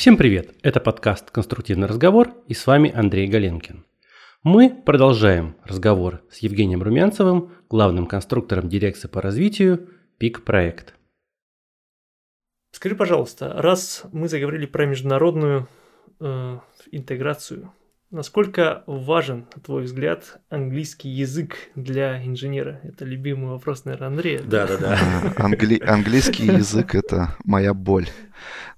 Всем привет! Это подкаст «Конструктивный разговор» и с вами Андрей Галенкин. Мы продолжаем разговор с Евгением Румянцевым, главным конструктором дирекции по развитию ПИК Проект. Скажи, пожалуйста, раз мы заговорили про международную э, интеграцию, насколько важен, на твой взгляд, английский язык для инженера? Это любимый вопрос, наверное, Андрея. Да, да, да. Англи... Английский язык это моя боль.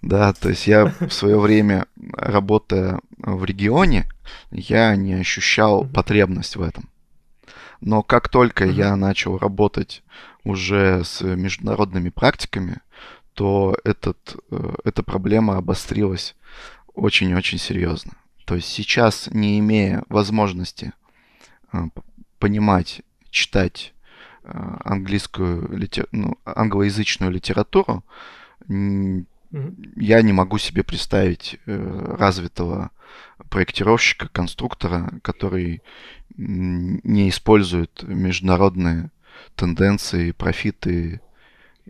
Да, то есть я в свое время, работая в регионе, я не ощущал потребность в этом. Но как только я начал работать уже с международными практиками, то этот, э, эта проблема обострилась очень-очень серьезно. То есть сейчас, не имея возможности э, понимать, читать э, английскую, литер... ну, англоязычную литературу, я не могу себе представить развитого проектировщика, конструктора, который не использует международные тенденции, профиты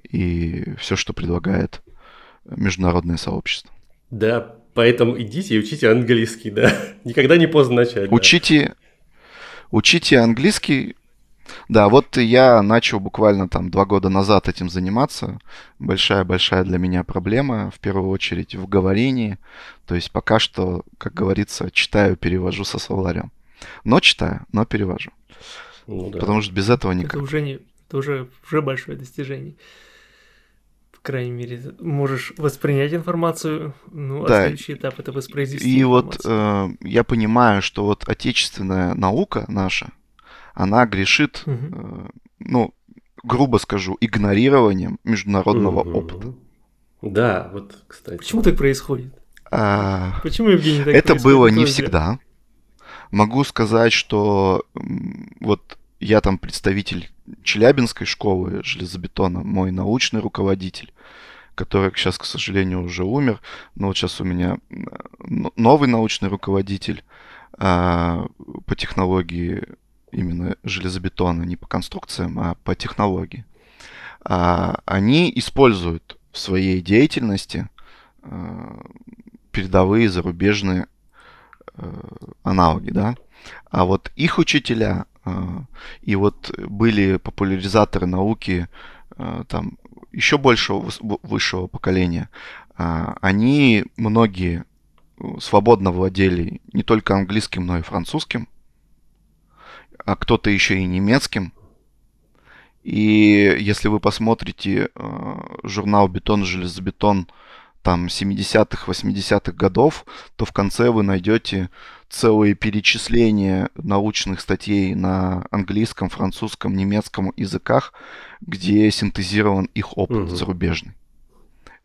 и все, что предлагает международное сообщество. Да, поэтому идите и учите английский, да. Никогда не поздно начать. Учите, да. учите английский. Да, вот я начал буквально там два года назад этим заниматься. Большая-большая для меня проблема, в первую очередь в говорении. То есть пока что, как говорится, читаю, перевожу со словарем. Но читаю, но перевожу. Ну, да. Потому что без этого никак. Это уже, не, это уже, уже большое достижение крайней мере, можешь воспринять информацию, ну, а да. следующий этап это воспроизвести. И информацию. вот э, я понимаю, что вот отечественная наука наша, она грешит, угу. э, ну, грубо скажу, игнорированием международного угу. опыта. Да, вот, кстати. Почему так происходит? А... Почему, Евгений, так Это происходит? было не всегда. Могу сказать, что вот я там представитель Челябинской школы железобетона, мой научный руководитель, который сейчас, к сожалению, уже умер. Но вот сейчас у меня новый научный руководитель а, по технологии именно железобетона, не по конструкциям, а по технологии. А, они используют в своей деятельности а, передовые зарубежные аналоги, да. А вот их учителя и вот были популяризаторы науки а, там еще большего высшего поколения. А, они многие свободно владели не только английским, но и французским, а кто-то еще и немецким. И если вы посмотрите журнал «Бетон, железобетон» там 70-х, 80-х годов, то в конце вы найдете целые перечисления научных статей на английском, французском, немецком языках, где синтезирован их опыт угу. зарубежный.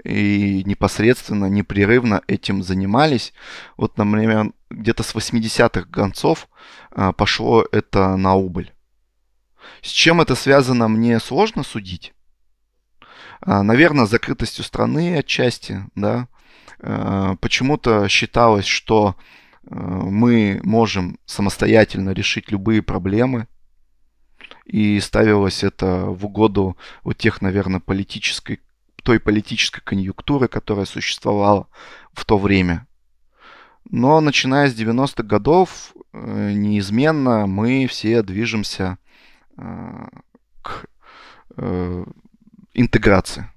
И непосредственно, непрерывно этим занимались. Вот, например, где-то с 80-х концов а, пошло это на убыль. С чем это связано, мне сложно судить. А, наверное, закрытостью страны отчасти, да. А, почему-то считалось, что мы можем самостоятельно решить любые проблемы, и ставилось это в угоду вот тех, наверное, политической, той политической конъюнктуры, которая существовала в то время. Но начиная с 90-х годов, э, неизменно мы все движемся к э, интеграции.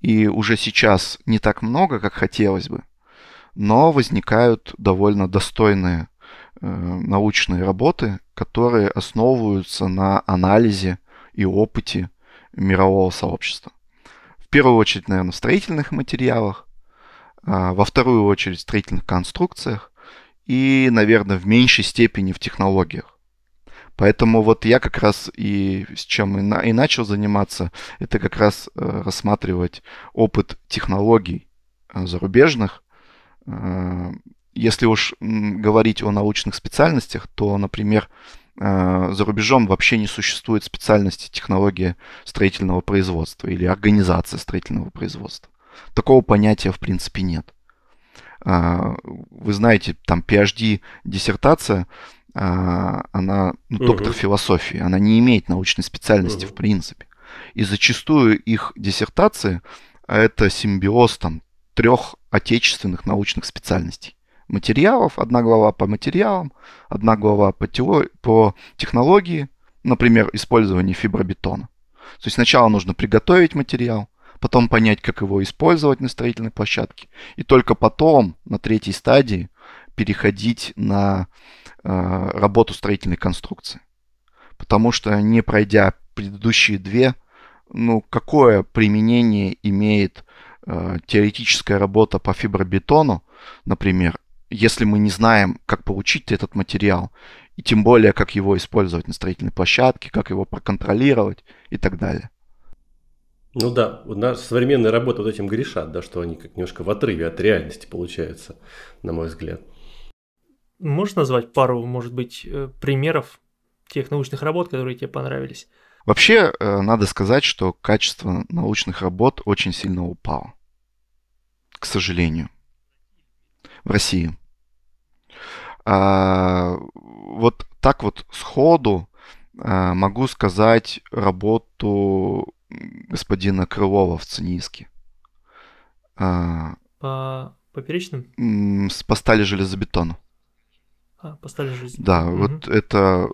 И уже сейчас не так много, как хотелось бы, но возникают довольно достойные э, научные работы, которые основываются на анализе и опыте мирового сообщества. В первую очередь, наверное, в строительных материалах, а во вторую очередь в строительных конструкциях и, наверное, в меньшей степени в технологиях. Поэтому вот я как раз и с чем и, на, и начал заниматься, это как раз э, рассматривать опыт технологий э, зарубежных. Если уж говорить о научных специальностях, то, например, э, за рубежом вообще не существует специальности технологии строительного производства или организации строительного производства. Такого понятия в принципе нет. Э, вы знаете, там PhD диссертация а, она ну, доктор угу. философии, она не имеет научной специальности угу. в принципе. И зачастую их диссертации а это симбиоз там трех отечественных научных специальностей. Материалов, одна глава по материалам, одна глава по, теории, по технологии, например, использование фибробетона. То есть сначала нужно приготовить материал, потом понять, как его использовать на строительной площадке, и только потом, на третьей стадии, переходить на э, работу строительной конструкции. Потому что не пройдя предыдущие две, ну, какое применение имеет теоретическая работа по фибробетону, например, если мы не знаем, как получить этот материал, и тем более, как его использовать на строительной площадке, как его проконтролировать и так далее. Ну да, у нас современные работы вот этим грешат, да, что они как немножко в отрыве от реальности получаются, на мой взгляд. Можешь назвать пару, может быть, э, примеров тех научных работ, которые тебе понравились? Вообще, э, надо сказать, что качество научных работ очень сильно упало. К сожалению. В России. А, вот так вот сходу а, могу сказать работу господина Крылова в Циниске. А, по поперечным? С, по стали железобетону. А, по стали железобетону. Да, угу. вот это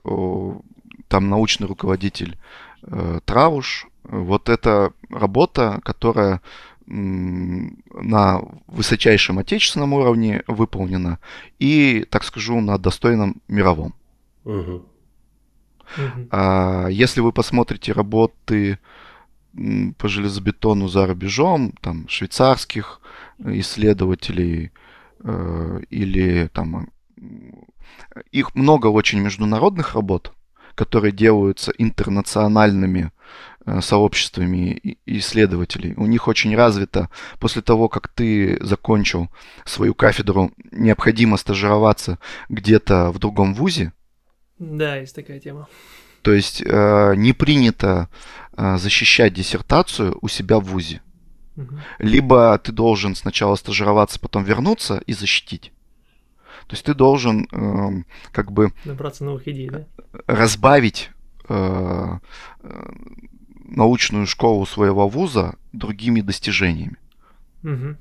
там научный руководитель э, Трауш. Вот это работа, которая на высочайшем отечественном уровне выполнена и, так скажу, на достойном мировом. Угу. А если вы посмотрите работы по железобетону за рубежом, там, швейцарских исследователей э, или там их много очень международных работ, которые делаются интернациональными э, сообществами исследователей. У них очень развито, после того, как ты закончил свою кафедру, необходимо стажироваться где-то в другом вузе. Да, есть такая тема. То есть э, не принято э, защищать диссертацию у себя в ВУЗе. Угу. Либо ты должен сначала стажироваться, потом вернуться и защитить. То есть ты должен э, как бы... Набраться новых идей, да? Разбавить э, э, научную школу своего вуза другими достижениями. Угу.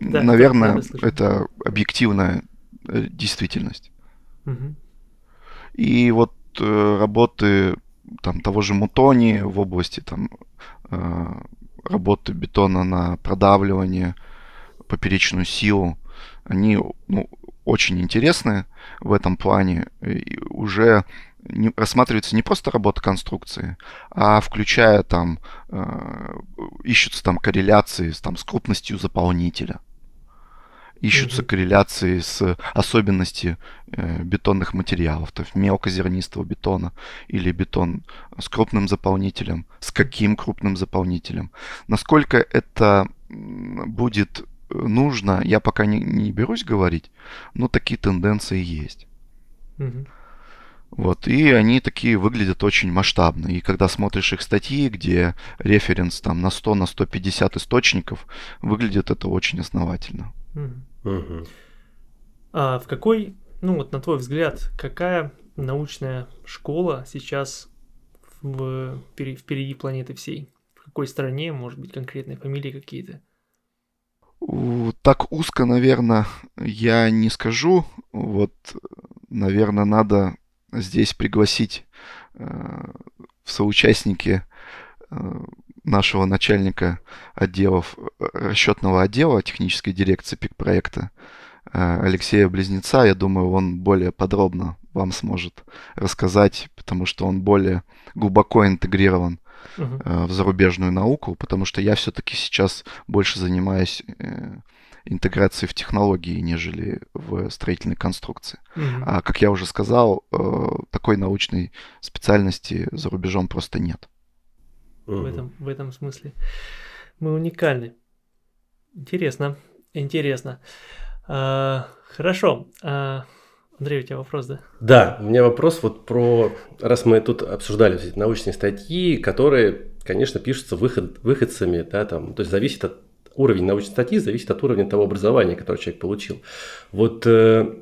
Да, Наверное, это, объективная э, действительность. Угу. И вот Э, работы там, того же Мутони в области там, э, работы бетона на продавливание, поперечную силу, они ну, очень интересны в этом плане. И уже не, рассматривается не просто работа конструкции, а включая там, э, ищутся там корреляции с, там, с крупностью заполнителя ищутся mm-hmm. корреляции с особенностью э, бетонных материалов, то есть мелкозернистого бетона или бетон с крупным заполнителем, с каким крупным заполнителем. Насколько это будет нужно, я пока не, не берусь говорить, но такие тенденции есть. Mm-hmm. Вот, и они такие выглядят очень масштабно. И когда смотришь их статьи, где референс там на 100, на 150 источников, выглядит это очень основательно. Угу. А в какой, ну вот на твой взгляд, какая научная школа сейчас в, впереди планеты всей? В какой стране, может быть, конкретные фамилии какие-то? Так узко, наверное, я не скажу. Вот, наверное, надо здесь пригласить э, в соучастники э, нашего начальника отделов, э, расчетного отдела технической дирекции ПИК-проекта э, Алексея Близнеца. Я думаю, он более подробно вам сможет рассказать, потому что он более глубоко интегрирован uh-huh. в зарубежную науку, потому что я все-таки сейчас больше занимаюсь интеграцией в технологии, нежели в строительной конструкции. Uh-huh. А как я уже сказал, такой научной специальности за рубежом просто нет угу. в, этом, в этом смысле. Мы уникальны. Интересно, интересно. А, хорошо. А, Андрей, у тебя вопрос, да? Да, у меня вопрос вот про, раз мы тут обсуждали эти научные статьи, которые, конечно, пишутся выход, выходцами, да, там, то есть зависит от уровень научной статьи, зависит от уровня того образования, которое человек получил. Вот э,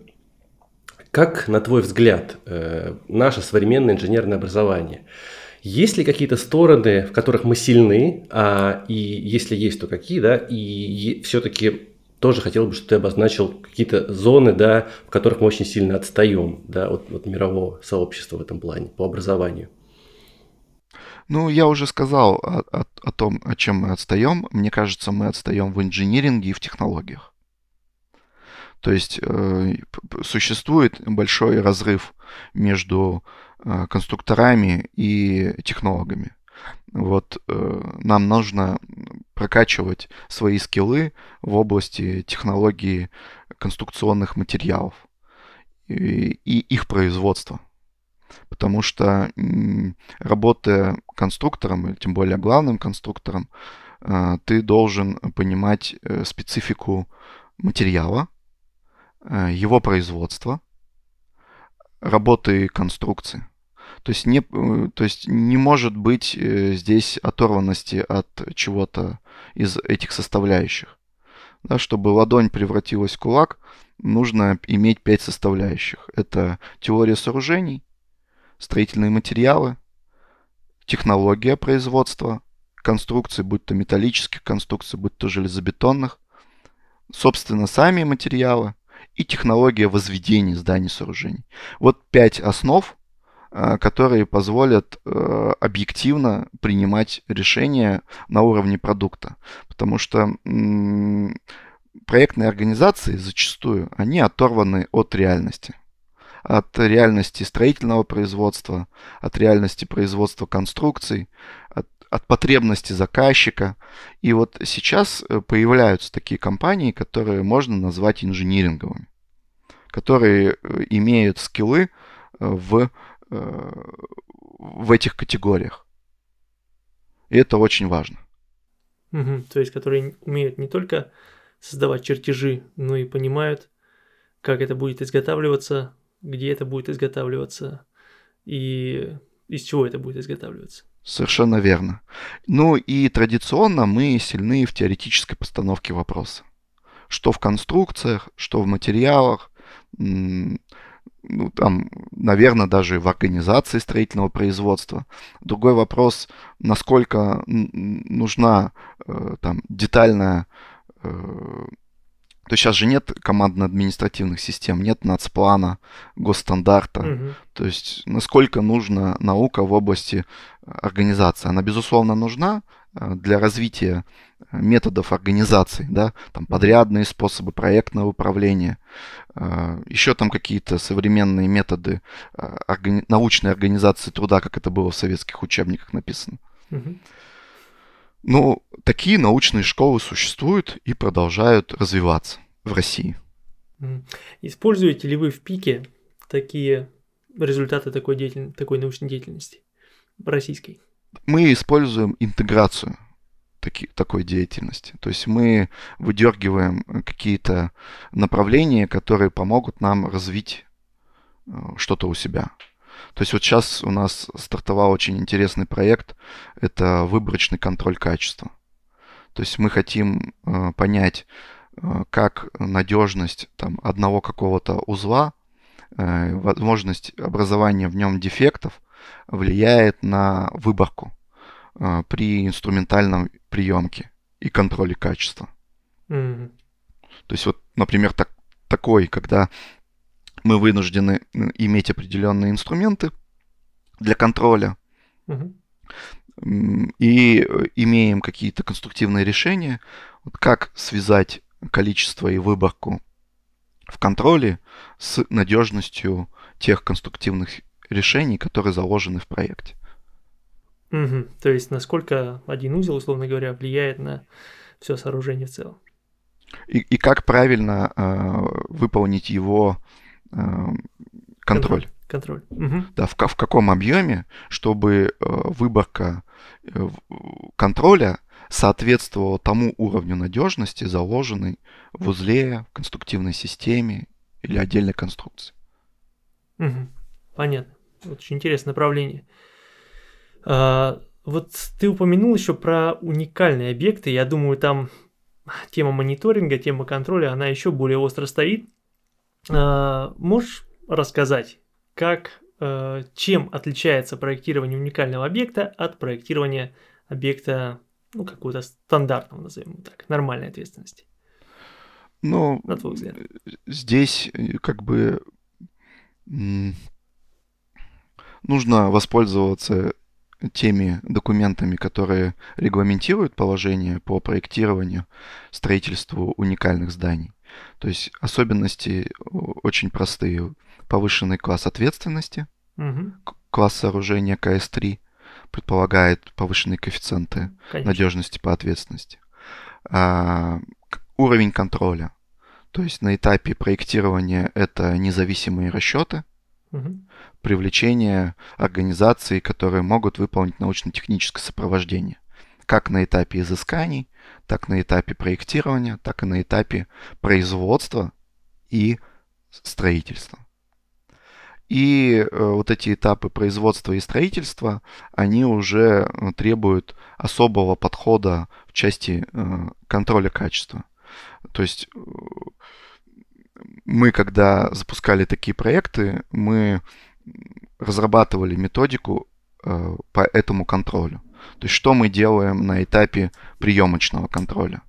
как, на твой взгляд, э, наше современное инженерное образование – есть ли какие-то стороны, в которых мы сильны, а, и если есть, то какие, да, и все-таки тоже хотел бы, чтобы ты обозначил какие-то зоны, да, в которых мы очень сильно отстаем да, от, от мирового сообщества в этом плане по образованию. Ну, я уже сказал о, о, о том, о чем мы отстаем. Мне кажется, мы отстаем в инжиниринге и в технологиях. То есть э, существует большой разрыв между э, конструкторами и технологами. Вот э, нам нужно прокачивать свои скиллы в области технологии конструкционных материалов и, и их производства. Потому что работая конструктором, тем более главным конструктором, э, ты должен понимать э, специфику материала, э, его производства, работы конструкции. То есть не, то есть не может быть здесь оторванности от чего-то из этих составляющих. Да, чтобы ладонь превратилась в кулак, нужно иметь пять составляющих. Это теория сооружений, строительные материалы, технология производства, конструкции, будь то металлических конструкций, будь то железобетонных, собственно, сами материалы и технология возведения зданий сооружений. Вот пять основ, которые позволят э, объективно принимать решения на уровне продукта. Потому что проектные организации зачастую, они оторваны от реальности от реальности строительного производства, от реальности производства конструкций, от, от потребности заказчика. И вот сейчас э, появляются такие компании, которые можно назвать инжиниринговыми, которые э, имеют скиллы э, в, в этих категориях. И это очень важно. Угу, то есть, которые умеют не только создавать чертежи, но и понимают, как это будет изготавливаться, где это будет изготавливаться и из чего это будет изготавливаться. Совершенно верно. Ну и традиционно мы сильны в теоретической постановке вопроса. Что в конструкциях, что в материалах, ну, там, наверное, даже в организации строительного производства. Другой вопрос, насколько нужна э, там детальная э, то есть сейчас же нет командно-административных систем, нет нацплана, госстандарта. Угу. То есть насколько нужна наука в области э, организации. Она, безусловно, нужна для развития э, методов организации, да, там подрядные способы проектного управления, еще там какие-то современные методы органи- научной организации труда, как это было в советских учебниках написано. Угу. Но такие научные школы существуют и продолжают развиваться в России. Используете ли вы в пике такие результаты такой, деятель... такой научной деятельности российской? Мы используем интеграцию таки, такой деятельности. То есть мы выдергиваем какие-то направления, которые помогут нам развить э, что-то у себя. То есть вот сейчас у нас стартовал очень интересный проект. Это выборочный контроль качества. То есть мы хотим э, понять, э, как надежность там, одного какого-то узла, э, возможность образования в нем дефектов влияет на выборку э, при инструментальном приемке и контроле качества. Mm-hmm. То есть вот, например, так, такой, когда мы вынуждены иметь определенные инструменты для контроля. Угу. И э, имеем какие-то конструктивные решения, вот как связать количество и выборку в контроле с надежностью тех конструктивных решений, которые заложены в проекте. Угу. То есть насколько один узел, условно говоря, влияет на все сооружение в целом. И, и как правильно э, выполнить его Эм, контроль. Контроль. Угу. Да, в, в каком объеме, чтобы э, выборка э, контроля соответствовала тому уровню надежности, заложенной в узле, в конструктивной системе или отдельной конструкции. Угу. Понятно. Очень интересное направление. А, вот ты упомянул еще про уникальные объекты. Я думаю, там тема мониторинга, тема контроля, она еще более остро стоит. А, можешь рассказать, как, э, чем отличается проектирование уникального объекта от проектирования объекта, ну, какого-то стандартного, назовем так, нормальной ответственности? Ну, на твой взгляд? Здесь э, как бы нужно воспользоваться теми документами, которые регламентируют положение по проектированию, строительству уникальных зданий. То есть особенности очень простые. Повышенный класс ответственности, угу. класс сооружения КС-3 предполагает повышенные коэффициенты Конечно. надежности по ответственности. А, уровень контроля. То есть на этапе проектирования это независимые расчеты, угу. привлечение организаций, которые могут выполнить научно-техническое сопровождение. Как на этапе изысканий, так на этапе проектирования, так и на этапе производства и строительства. И э, вот эти этапы производства и строительства, они уже э, требуют особого подхода в части э, контроля качества. То есть мы, когда запускали такие проекты, мы разрабатывали методику по этому контролю. То есть что мы делаем на этапе приемочного контроля,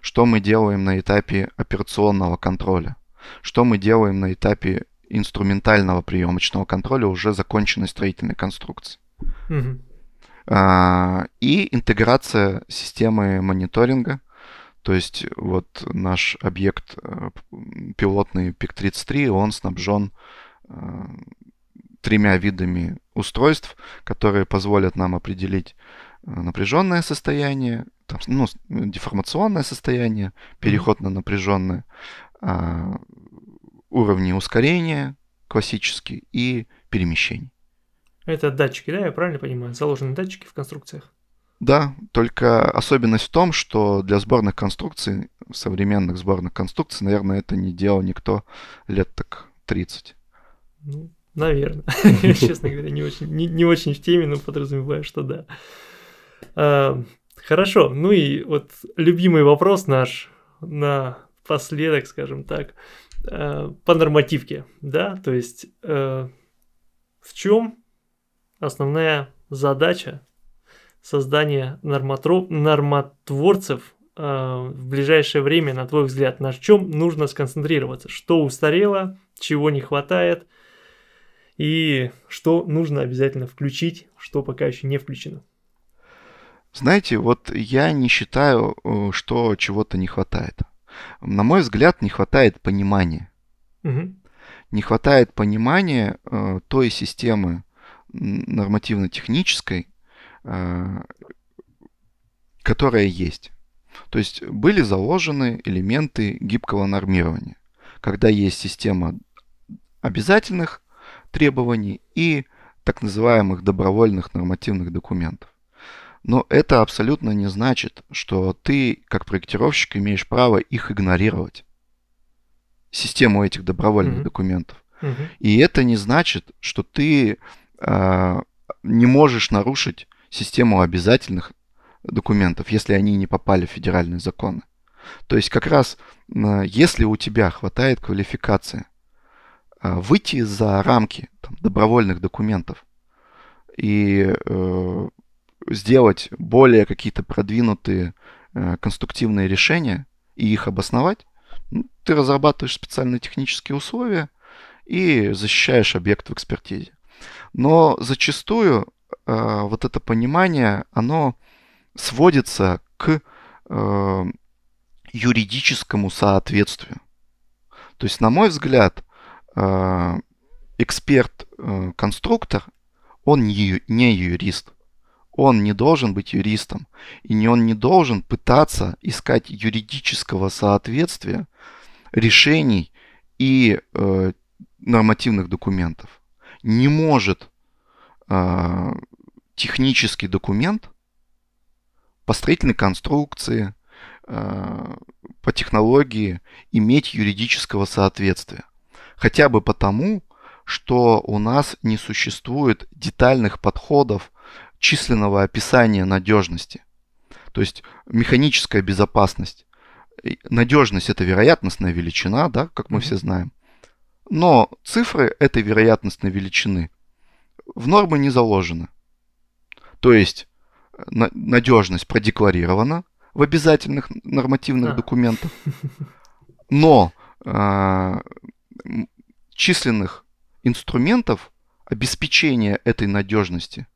что мы делаем на этапе операционного контроля, что мы делаем на этапе инструментального приемочного контроля уже законченной строительной конструкции. Угу. А, и интеграция системы мониторинга. То есть вот наш объект э, пилотный PIC-33, он снабжен э, тремя видами устройств, которые позволят нам определить э, напряженное состояние, там, ну, деформационное состояние, переход на напряженное, а, уровни ускорения классические и перемещений. Это датчики, да, я правильно понимаю? Заложены датчики в конструкциях? Да, только особенность в том, что для сборных конструкций, современных сборных конструкций, наверное, это не делал никто лет так 30. Ну, наверное. Честно говоря, не очень, не, не очень в теме, но подразумеваю, что да. А, хорошо, ну и вот любимый вопрос наш на последок, скажем так. Э, по нормативке, да, то есть э, в чем основная задача создания нормотров, нормотворцев э, в ближайшее время, на твой взгляд, на чем нужно сконцентрироваться, что устарело, чего не хватает и что нужно обязательно включить, что пока еще не включено. Знаете, вот я не считаю, э, что чего-то не хватает на мой взгляд, не хватает понимания. Угу. Не хватает понимания э, той системы нормативно-технической, которая есть. То есть были заложены элементы гибкого нормирования, когда есть система обязательных требований и так называемых добровольных нормативных документов. Но это абсолютно не значит, что ты, как проектировщик, имеешь право их игнорировать. Систему этих добровольных mm-hmm. документов. Mm-hmm. И это не значит, что ты э, не можешь нарушить систему обязательных документов, если они не попали в федеральные законы. То есть как раз, если у тебя хватает квалификации, э, выйти за рамки там, добровольных документов и э, сделать более какие-то продвинутые э, конструктивные решения и их обосновать, ну, ты разрабатываешь специальные технические условия и защищаешь объект в экспертизе. Но зачастую э, вот это понимание, оно сводится к э, юридическому соответствию. То есть, на мой взгляд, э, эксперт-конструктор, э, он не, не юрист он не должен быть юристом, и не он не должен пытаться искать юридического соответствия решений и э, нормативных документов. Не может технический документ по строительной конструкции, э, по технологии иметь юридического соответствия. Хотя бы потому, что у нас не существует детальных подходов численного описания надежности. То есть механическая безопасность. Надежность это вероятностная величина, да, как мы все знаем. Но цифры этой вероятностной величины в нормы не заложены. То есть надежность продекларирована в обязательных нормативных а. документах, Но э, численных инструментов обеспечения этой надежности,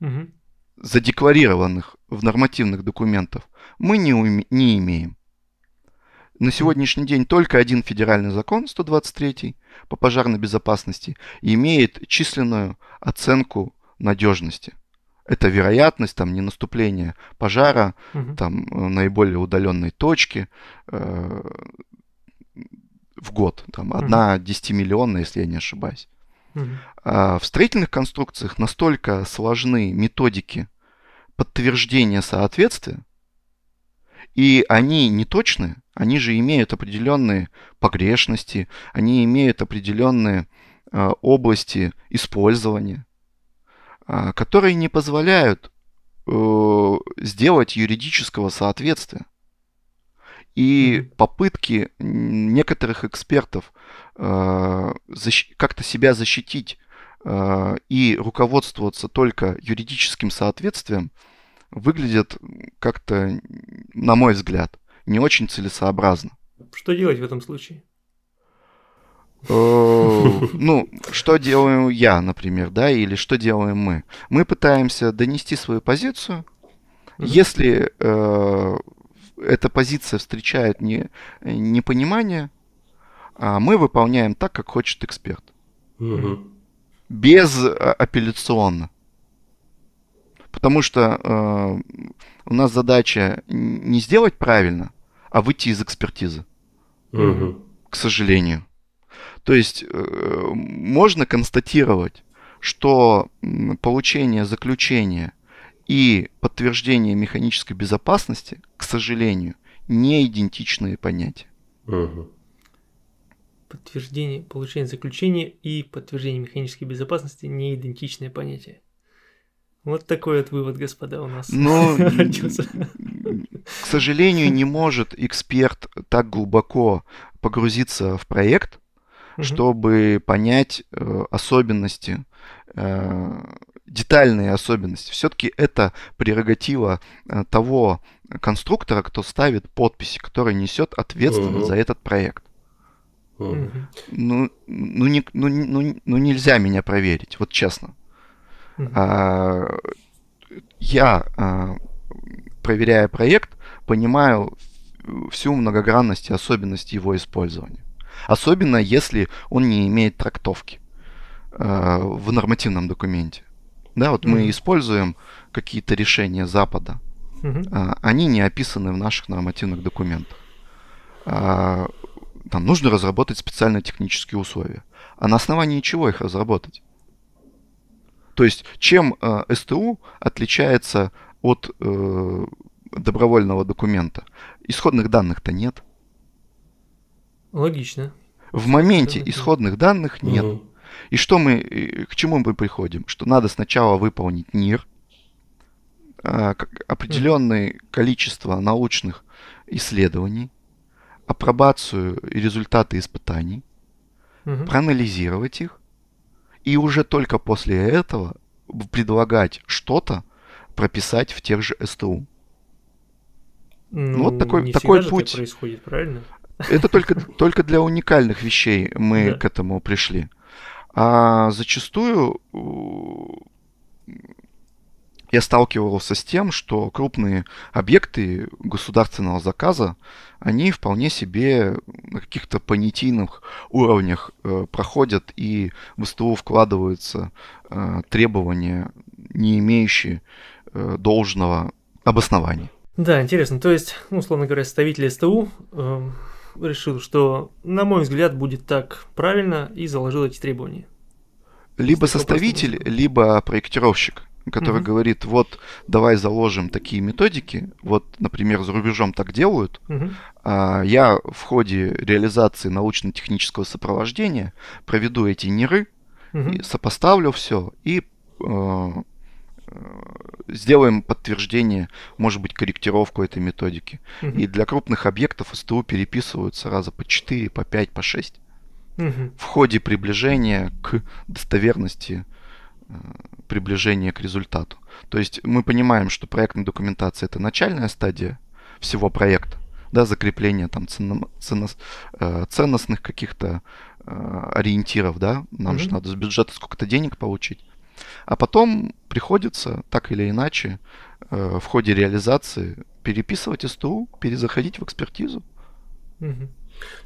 угу. задекларированных в нормативных документах, мы не, уме- не имеем. На сегодняшний день только один федеральный закон, 123 по пожарной безопасности, имеет численную оценку надежности. Это вероятность там ненаступления пожара угу. там э, наиболее удаленной точки э, в год, там угу. одна десятимиллионная, если я не ошибаюсь. Угу. А в строительных конструкциях настолько сложны методики подтверждения соответствия, и они не точны, они же имеют определенные погрешности, они имеют определенные э, области использования, э, которые не позволяют э, сделать юридического соответствия. И попытки некоторых экспертов э, защ- как-то себя защитить э, и руководствоваться только юридическим соответствием выглядят как-то, на мой взгляд, не очень целесообразно. Что делать в этом случае? Э, ну, что делаю я, например, да, или что делаем мы? Мы пытаемся донести свою позицию. Если э, эта позиция встречает не, непонимание, а мы выполняем так, как хочет эксперт. Без а, апелляционно. Потому что э, у нас задача не сделать правильно, а выйти из экспертизы. Угу. К сожалению. То есть э, можно констатировать, что получение заключения и подтверждение механической безопасности, к сожалению, не идентичные понятия. Угу. Подтверждение, получение заключения и подтверждение механической безопасности не идентичные понятия. Вот такой вот вывод, господа, у нас. Но, к сожалению, не может эксперт так глубоко погрузиться в проект, чтобы понять э, особенности, э, детальные особенности. Все-таки это прерогатива э, того конструктора, кто ставит подписи, который несет ответственность угу. за этот проект. Угу. Ну, ну, не, ну, ну, ну нельзя меня проверить, вот честно. А, я, а, проверяя проект, понимаю всю многогранность и особенности его использования. Особенно если он не имеет трактовки а, в нормативном документе. Да, вот mm-hmm. мы используем какие-то решения Запада, mm-hmm. они не описаны в наших нормативных документах. Там нужно разработать специальные технические условия. А на основании чего их разработать? То есть чем э, СТУ отличается от э, добровольного документа? Исходных данных-то нет. Логично. В моменте исходных данных нет. Угу. И что мы, к чему мы приходим? Что надо сначала выполнить НИР, э, определенное угу. количество научных исследований, апробацию и результаты испытаний, угу. проанализировать их, и уже только после этого предлагать что-то прописать в тех же СТУ. Ну, вот такой, не такой путь. Так происходит, правильно? Это только, только для уникальных вещей мы да. к этому пришли. А зачастую я сталкивался с тем, что крупные объекты государственного заказа, они вполне себе на каких-то понятийных уровнях э, проходят и в СТУ вкладываются э, требования, не имеющие э, должного обоснования. Да, интересно. То есть, ну, условно говоря, составитель СТУ э, решил, что, на мой взгляд, будет так правильно и заложил эти требования. Либо составитель, либо проектировщик который mm-hmm. говорит, вот давай заложим такие методики, вот, например, за рубежом так делают, mm-hmm. а я в ходе реализации научно-технического сопровождения проведу эти ниры, mm-hmm. сопоставлю все и э, сделаем подтверждение, может быть, корректировку этой методики. Mm-hmm. И для крупных объектов СТУ переписываются раза по 4, по 5, по 6. Угу. В ходе приближения к достоверности Э, приближение к результату. То есть мы понимаем, что проектная документация это начальная стадия всего проекта. да, закрепление там ценно, ценно, э, ценностных каких-то э, ориентиров, да, нам mm-hmm. же надо с бюджета сколько-то денег получить. А потом приходится так или иначе э, в ходе реализации переписывать СТУ, перезаходить в экспертизу. Mm-hmm.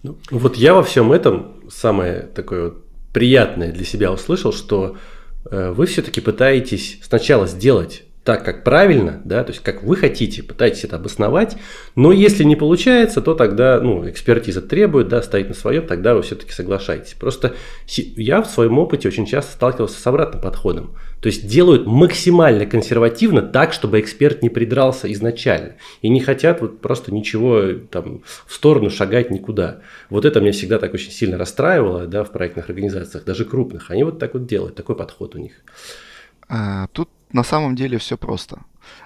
Ну, вот я во всем этом самое такое вот приятное для себя услышал, что вы все-таки пытаетесь сначала сделать так, как правильно, да, то есть как вы хотите, пытаетесь это обосновать, но если не получается, то тогда, ну, экспертиза требует, да, стоит на своем, тогда вы все-таки соглашаетесь. Просто я в своем опыте очень часто сталкивался с обратным подходом. То есть делают максимально консервативно так, чтобы эксперт не придрался изначально. И не хотят вот просто ничего там в сторону шагать никуда. Вот это меня всегда так очень сильно расстраивало, да, в проектных организациях, даже крупных. Они вот так вот делают, такой подход у них. А, тут на самом деле все просто.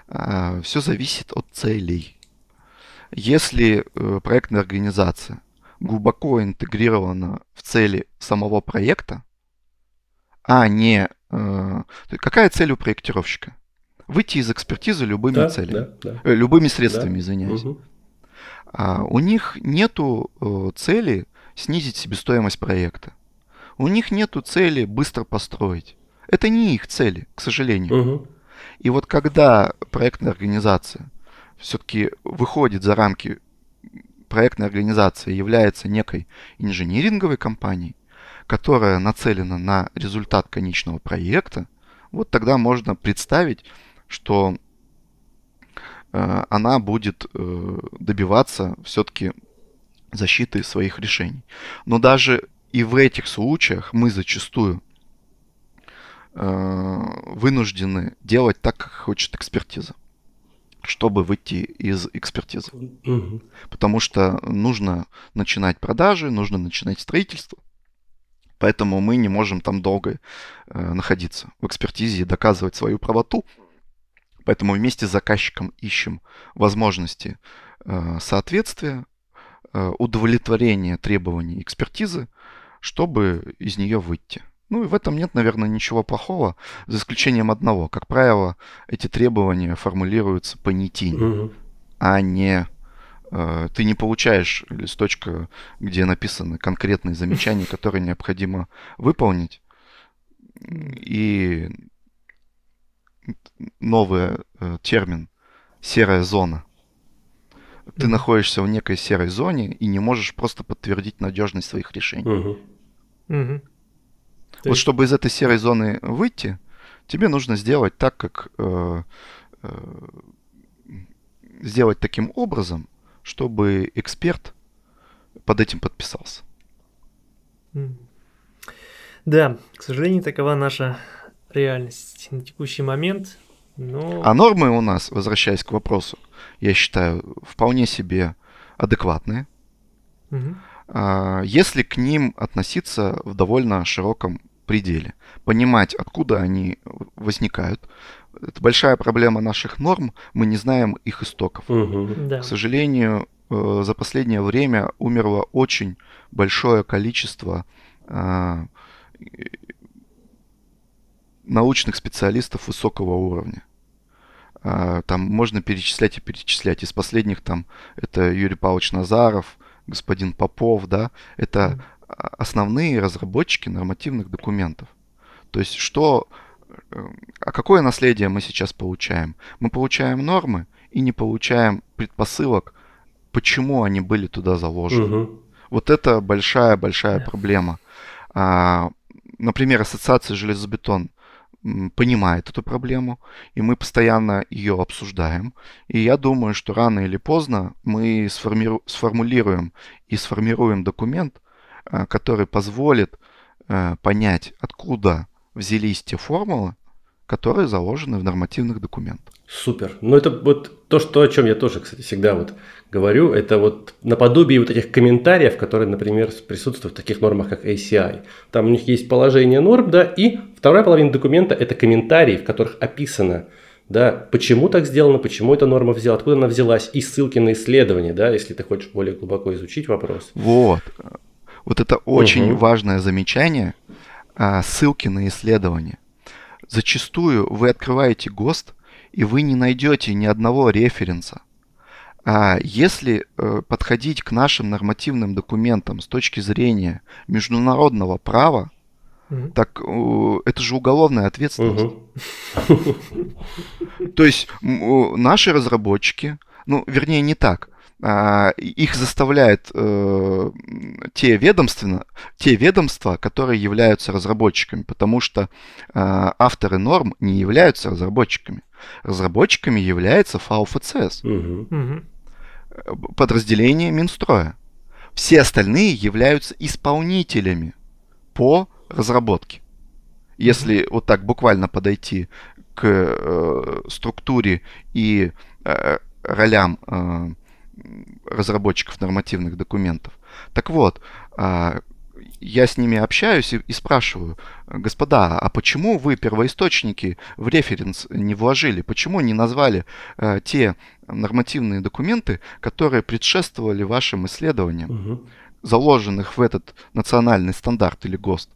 А, все зависит от целей. Если э, проектная организация глубоко интегрирована в цели самого проекта, а не... Э, какая цель у проектировщика? Выйти из экспертизы любыми да, целями. Да, да. Э, любыми средствами, да. извиняюсь. Угу. А у них нету цели снизить себестоимость проекта. У них нету цели быстро построить. Это не их цели, к сожалению. Угу. И вот когда проектная организация все-таки выходит за рамки проектной организации, является некой инжиниринговой компанией, которая нацелена на результат конечного проекта, вот тогда можно представить, что э, она будет э, добиваться все-таки защиты своих решений. Но даже и в этих случаях мы зачастую вынуждены делать так, как хочет экспертиза, чтобы выйти из экспертизы. Угу. Потому что нужно начинать продажи, нужно начинать строительство. Поэтому мы не можем там долго э, находиться в экспертизе и доказывать свою правоту. Поэтому вместе с заказчиком ищем возможности э, соответствия, э, удовлетворения требований экспертизы, чтобы из нее выйти. Ну и в этом нет, наверное, ничего плохого, за исключением одного. Как правило, эти требования формулируются понятийно, угу. а не э, ты не получаешь листочка, где написаны конкретные замечания, которые необходимо выполнить. И новый э, термин серая зона. Ты находишься в некой серой зоне и не можешь просто подтвердить надежность своих решений. Mm-hmm. Mm-hmm. То вот есть... чтобы из этой серой зоны выйти, тебе нужно сделать так, как э, э, сделать таким образом, чтобы эксперт под этим подписался. Да, к сожалению, такова наша реальность на текущий момент. Но... А нормы у нас, возвращаясь к вопросу, я считаю, вполне себе адекватные. Угу. Если к ним относиться в довольно широком пределе. Понимать, откуда они возникают. Это большая проблема наших норм, мы не знаем их истоков. Угу. Да. К сожалению, э, за последнее время умерло очень большое количество а, научных специалистов высокого уровня. А, там можно перечислять и перечислять. Из последних там это Юрий Павлович Назаров, господин Попов, да, это основные разработчики нормативных документов. То есть что, а какое наследие мы сейчас получаем? Мы получаем нормы и не получаем предпосылок, почему они были туда заложены. Угу. Вот это большая-большая проблема. А, например, ассоциация железобетон понимает эту проблему, и мы постоянно ее обсуждаем. И я думаю, что рано или поздно мы сформиру- сформулируем и сформируем документ, Э, который позволит э, понять, откуда взялись те формулы, которые заложены в нормативных документах. Супер. Ну, это вот то, что, о чем я тоже, кстати, всегда вот говорю, это вот наподобие вот этих комментариев, которые, например, присутствуют в таких нормах, как ACI. Там у них есть положение норм, да, и вторая половина документа – это комментарии, в которых описано, да, почему так сделано, почему эта норма взяла, откуда она взялась, и ссылки на исследования, да, если ты хочешь более глубоко изучить вопрос. Вот. Вот это очень угу. важное замечание. А, ссылки на исследования. Зачастую вы открываете ГОСТ, и вы не найдете ни одного референса А если э, подходить к нашим нормативным документам с точки зрения международного права, угу. так это же уголовная ответственность. Угу. То есть наши разработчики, ну, вернее, не так. А, их заставляют э, те, ведомства, те ведомства, которые являются разработчиками, потому что э, авторы норм не являются разработчиками. Разработчиками является ФАУ-ФЦС, угу. подразделение Минстроя. Все остальные являются исполнителями по разработке. Если угу. вот так буквально подойти к э, структуре и э, ролям э, разработчиков нормативных документов. Так вот, а, я с ними общаюсь и, и спрашиваю, господа, а почему вы первоисточники в референс не вложили? Почему не назвали э, те нормативные документы, которые предшествовали вашим исследованиям, угу. заложенных в этот национальный стандарт или ГОСТ?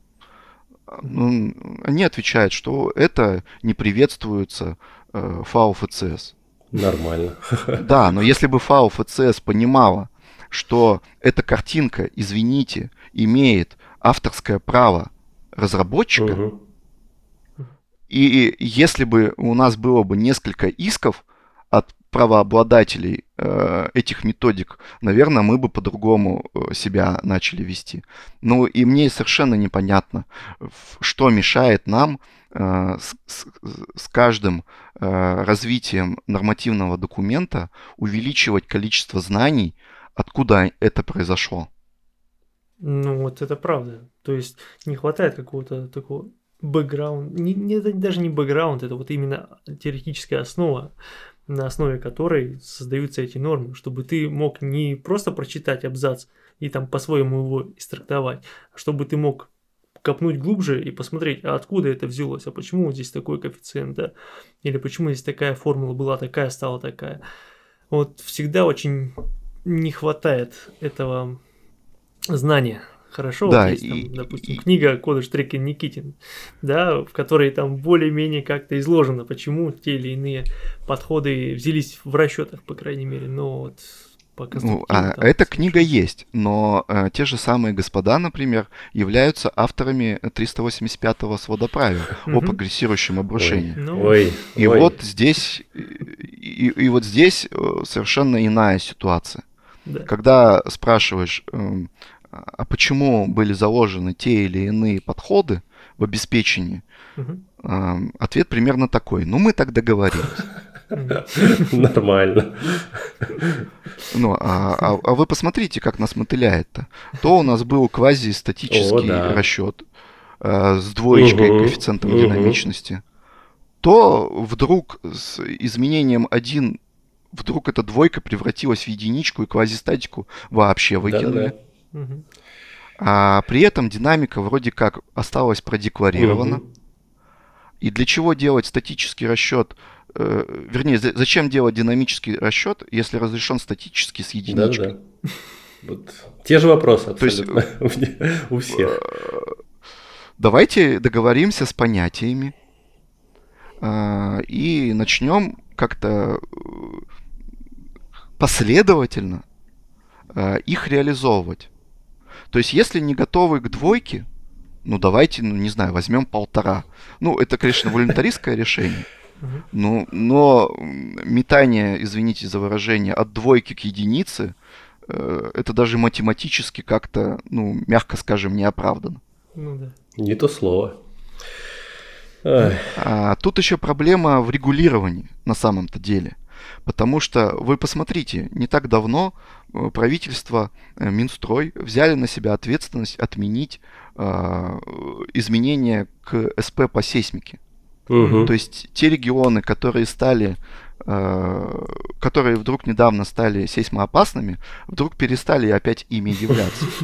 Ну, они отвечают, что это не приветствуется э, ФАУ ФЦС. Нормально. Да, но если бы ФАУ ФЦС понимала, что эта картинка, извините, имеет авторское право разработчика, угу. и если бы у нас было бы несколько исков от правообладателей э, этих методик, наверное, мы бы по-другому э, себя начали вести. Ну и мне совершенно непонятно, что мешает нам с, с, с каждым э, развитием нормативного документа увеличивать количество знаний, откуда это произошло. Ну вот это правда. То есть не хватает какого-то такого бэкграунд, не, не, это даже не бэкграунд, это вот именно теоретическая основа, на основе которой создаются эти нормы, чтобы ты мог не просто прочитать абзац и там по-своему его истрактовать, а чтобы ты мог копнуть глубже и посмотреть, а откуда это взялось, а почему вот здесь такой коэффициент, да, или почему здесь такая формула была такая, стала такая. Вот всегда очень не хватает этого знания. Хорошо, да, вот есть, и, там, допустим, и, книга Кода Штрекин Никитин, да, в которой там более-менее как-то изложено, почему те или иные подходы взялись в расчетах, по крайней мере, но вот пока ну, а эта книга есть, но э, те же самые господа, например, являются авторами 385-го свода правил о прогрессирующем обрушении. Ой, ну, ой, и ой. вот здесь и, и вот здесь э, совершенно иная ситуация. Да. Когда спрашиваешь, э, а почему были заложены те или иные подходы в обеспечении, угу. ответ примерно такой. Ну, мы так договорились. Нормально. Ну, а, а, а вы посмотрите, как нас мотыляет-то. То у нас был квазистатический О, да. расчет э, с двоечкой угу, коэффициентом угу. динамичности. То вдруг с изменением 1 вдруг эта двойка превратилась в единичку и квазистатику вообще выкинули. Да, да. А при этом динамика вроде как осталась продекларирована. Угу. И для чего делать статический расчет? Э, вернее, зачем делать динамический расчет, если разрешен статический с единичкой? Да, да. Вот. Те же вопросы абсолютно То есть, у всех. Э, давайте договоримся с понятиями э, и начнем как-то э, последовательно э, их реализовывать. То есть, если не готовы к двойке, ну давайте, ну не знаю, возьмем полтора. Ну, это, конечно, волюнтаристское решение. Ну, но метание, извините за выражение, от двойки к единице, э, это даже математически как-то, ну, мягко скажем, не оправдано. Ну да. Не то слово. А, тут еще проблема в регулировании на самом-то деле. Потому что вы посмотрите, не так давно э, правительство э, Минстрой взяли на себя ответственность отменить э, изменения к СП по сейсмике. Угу. То есть те регионы, которые стали э, которые вдруг недавно стали сейсмоопасными, вдруг перестали опять ими являться.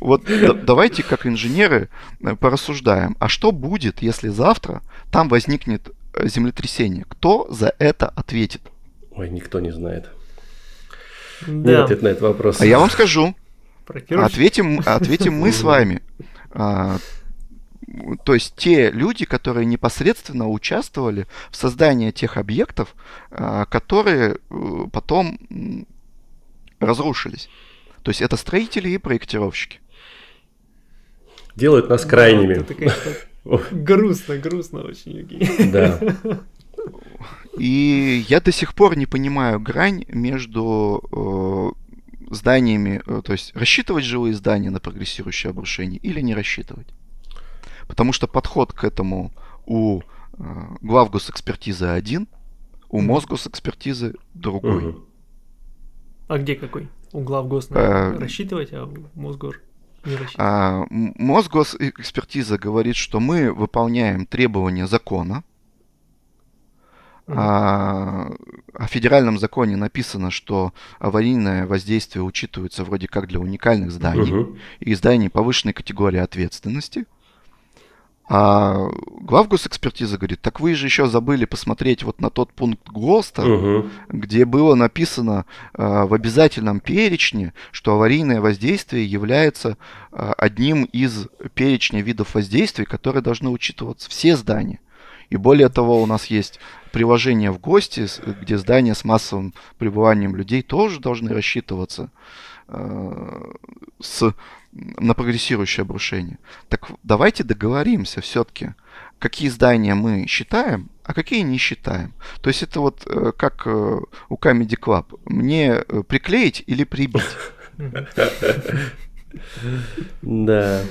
Вот давайте, как инженеры, э, порассуждаем, а что будет, если завтра там возникнет землетрясение. Кто за это ответит? Ой, никто не знает. Да. Нет ответ на этот вопрос. А я вам скажу. Ответим, ответим мы с вами. То есть те люди, которые непосредственно участвовали в создании тех объектов, а, которые э, потом разрушились. То есть это строители и проектировщики. Делают нас крайними. Конечно, грустно, грустно очень, Евгений. Да. И я до сих пор не понимаю грань между э, зданиями, э, то есть рассчитывать живые здания на прогрессирующее обрушение или не рассчитывать. Потому что подход к этому у э, главгосэкспертизы один, у Мосгосэкспертизы другой. Угу. А где какой? У главгос а, рассчитывать, а у Мосгор не рассчитывать? А, Мосгосэкспертиза говорит, что мы выполняем требования закона, а, о федеральном законе написано, что аварийное воздействие учитывается вроде как для уникальных зданий угу. и зданий повышенной категории ответственности. А главгос экспертиза говорит, так вы же еще забыли посмотреть вот на тот пункт ГОСТа, угу. где было написано э, в обязательном перечне, что аварийное воздействие является э, одним из перечня видов воздействий, которые должны учитываться все здания. И более того, у нас есть приложение в гости, где здания с массовым пребыванием людей тоже должны рассчитываться э, с на прогрессирующее обрушение. Так давайте договоримся все-таки, какие здания мы считаем, а какие не считаем. То есть это вот э, как э, у Comedy Club. Мне э, приклеить или прибить? Да.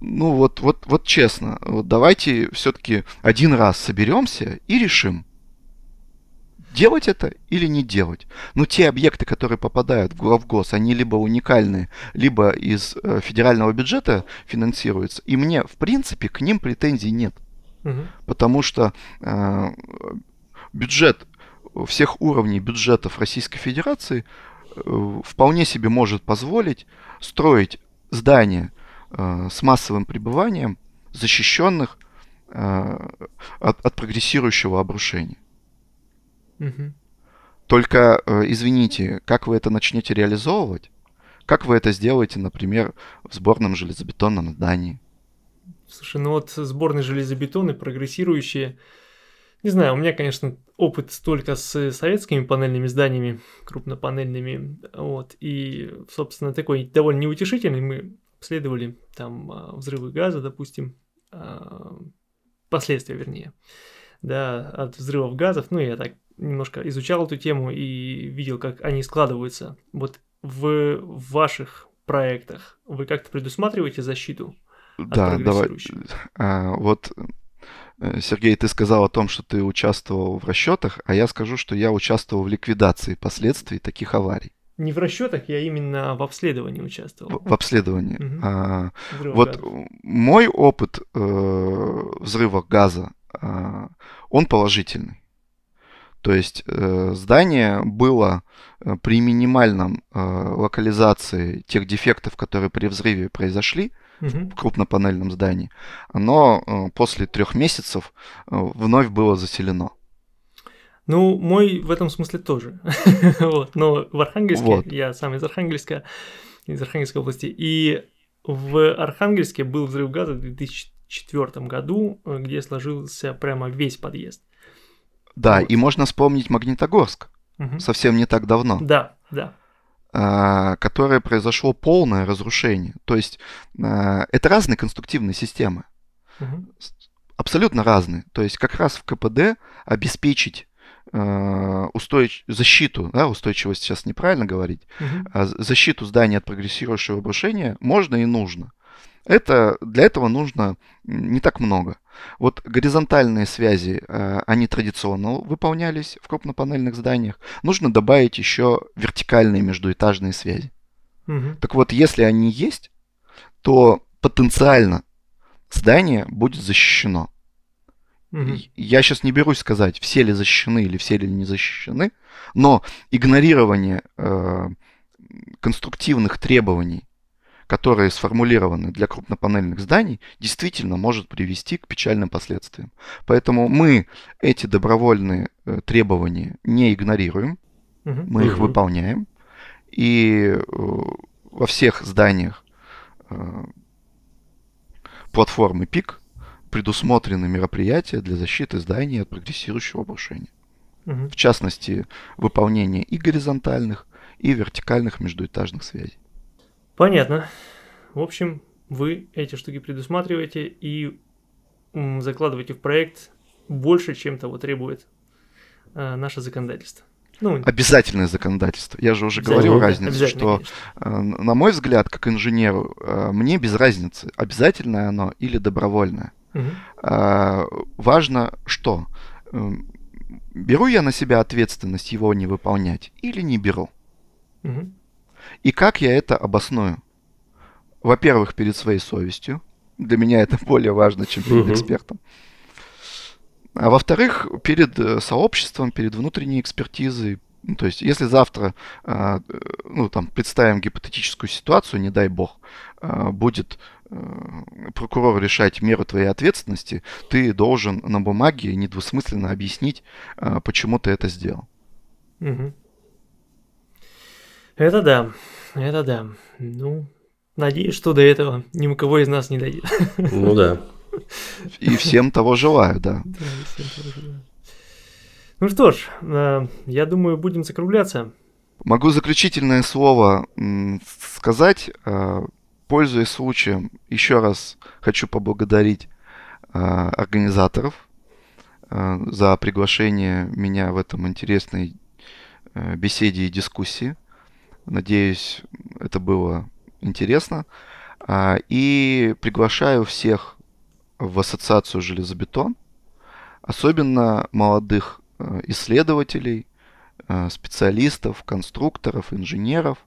Ну вот, вот, вот честно, вот давайте все-таки один раз соберемся и решим, делать это или не делать. Но те объекты, которые попадают в главгос, они либо уникальные, либо из э, федерального бюджета финансируются. И мне, в принципе, к ним претензий нет. Угу. Потому что э, бюджет всех уровней бюджетов Российской Федерации э, вполне себе может позволить строить здания с массовым пребыванием, защищенных э, от, от прогрессирующего обрушения. Только, э, извините, как вы это начнете реализовывать? Как вы это сделаете, например, в сборном железобетонном здании? Слушай, ну вот сборные железобетоны, прогрессирующие, не знаю, у меня, конечно, опыт только с советскими панельными зданиями, крупнопанельными, вот, и, собственно, такой довольно неутешительный. Мы обследовали там а, взрывы газа, допустим, а, последствия, вернее, да, от взрывов газов, ну, я так немножко изучал эту тему и видел, как они складываются. Вот в ваших проектах вы как-то предусматриваете защиту? Да, давай. А, вот э, Сергей, ты сказал о том, что ты участвовал в расчетах, а я скажу, что я участвовал в ликвидации последствий таких аварий. Не в расчетах, я именно в обследовании участвовал. В, в обследовании. Угу. А, вот газа. мой опыт э, взрыва газа, э, он положительный. То есть э, здание было э, при минимальном э, локализации тех дефектов, которые при взрыве произошли угу. в крупнопанельном здании, оно э, после трех месяцев э, вновь было заселено. Ну, мой в этом смысле тоже. вот. Но в Архангельске, вот. я сам из Архангельска, из Архангельской области, и в Архангельске был взрыв газа в 2004 году, э, где сложился прямо весь подъезд. Да, вот. и можно вспомнить Магнитогорск угу. совсем не так давно. Да, да. А, которое произошло полное разрушение. То есть а, это разные конструктивные системы. Угу. Абсолютно разные. То есть как раз в КПД обеспечить устойч... защиту, да, устойчивость сейчас неправильно говорить, угу. а защиту здания от прогрессирующего обрушения можно и нужно. Это, для этого нужно не так много. Вот горизонтальные связи, э, они традиционно выполнялись в крупнопанельных зданиях. Нужно добавить еще вертикальные междуэтажные связи. Угу. Так вот, если они есть, то потенциально здание будет защищено. Угу. Я сейчас не берусь сказать, все ли защищены или все ли не защищены, но игнорирование э, конструктивных требований которые сформулированы для крупнопанельных зданий, действительно может привести к печальным последствиям. Поэтому мы эти добровольные э, требования не игнорируем, угу. мы их выполняем. И э, во всех зданиях э, платформы ПИК предусмотрены мероприятия для защиты зданий от прогрессирующего обрушения. Угу. В частности, выполнение и горизонтальных, и вертикальных междуэтажных связей. Понятно. В общем, вы эти штуки предусматриваете и закладываете в проект больше, чем того требует э, наше законодательство. Ну, Обязательное законодательство. Я же уже говорил разницу, что, э, на мой взгляд, как инженеру, э, мне без разницы, обязательное оно или добровольное. Угу. Важно что? Э, беру я на себя ответственность его не выполнять или не беру? Угу. И как я это обосную? Во-первых, перед своей совестью. Для меня это более важно, чем перед угу. экспертом. А во-вторых, перед э, сообществом, перед внутренней экспертизой. Ну, то есть, если завтра, э, ну, там, представим гипотетическую ситуацию, не дай бог, э, будет прокурор решать меру твоей ответственности, ты должен на бумаге недвусмысленно объяснить, почему ты это сделал. Угу. Это да, это да. Ну, надеюсь, что до этого ни у кого из нас не дойдет. Ну да. И всем того желаю, да. Ну что ж, э, я думаю, будем закругляться. Могу заключительное слово сказать. Э, пользуясь случаем, еще раз хочу поблагодарить э, организаторов за приглашение меня в этом интересной беседе и дискуссии. Надеюсь, это было интересно. И приглашаю всех в ассоциацию железобетон, особенно молодых э, исследователей, э, специалистов, конструкторов, инженеров.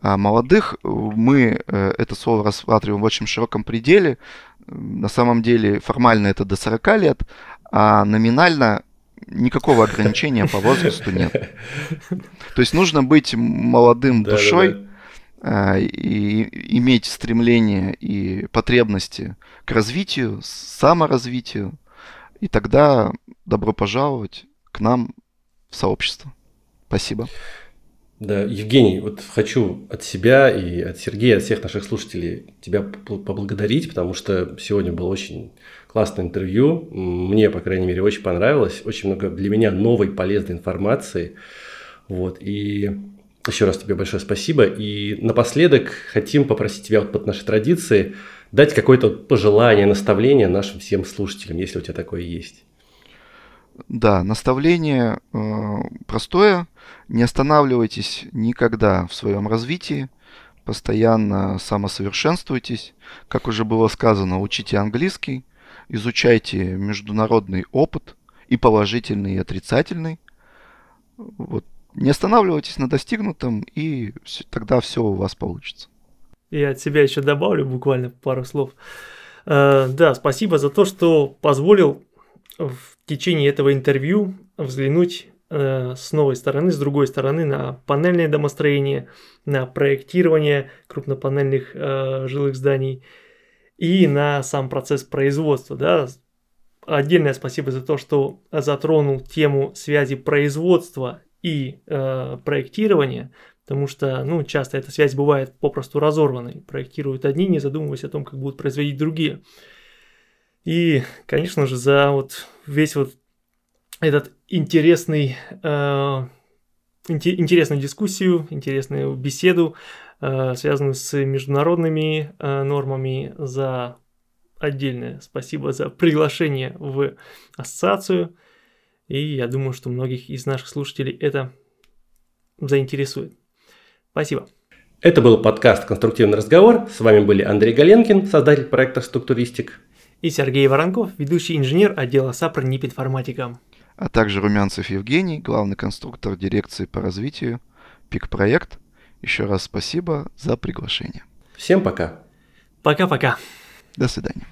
А молодых э, мы это слово рассматриваем в очень широком пределе. На самом деле формально это до 40 лет, а номинально никакого ограничения по возрасту нет. То есть нужно быть молодым душой, а, и иметь стремление и потребности к развитию, саморазвитию, и тогда добро пожаловать к нам в сообщество. Спасибо. Да, Евгений, вот хочу от себя и от Сергея, от всех наших слушателей тебя поблагодарить, потому что сегодня было очень классное интервью. Мне, по крайней мере, очень понравилось. Очень много для меня новой полезной информации. Вот, и еще раз тебе большое спасибо. И напоследок хотим попросить тебя вот под нашей традиции дать какое-то пожелание, наставление нашим всем слушателям, если у тебя такое есть. Да, наставление э, простое. Не останавливайтесь никогда в своем развитии. Постоянно самосовершенствуйтесь. Как уже было сказано, учите английский, изучайте международный опыт и положительный, и отрицательный. Вот не останавливайтесь на достигнутом, и тогда все у вас получится. Я от себя еще добавлю буквально пару слов. Э, да, спасибо за то, что позволил в течение этого интервью взглянуть э, с новой стороны, с другой стороны на панельное домостроение, на проектирование крупнопанельных э, жилых зданий и на сам процесс производства. Да. Отдельное спасибо за то, что затронул тему связи производства и э, проектирования, потому что, ну, часто эта связь бывает попросту разорванной. Проектируют одни, не задумываясь о том, как будут производить другие. И, конечно же, за вот весь вот этот интересный, э, интересную дискуссию, интересную беседу, э, связанную с международными э, нормами, за отдельное спасибо за приглашение в ассоциацию. И я думаю, что многих из наших слушателей это заинтересует. Спасибо. Это был подкаст «Конструктивный разговор». С вами были Андрей Галенкин, создатель проекта «Структуристик». И Сергей Воронков, ведущий инженер отдела САПР НИП «Информатика». А также Румянцев Евгений, главный конструктор дирекции по развитию ПИК-проект. Еще раз спасибо за приглашение. Всем пока. Пока-пока. До свидания.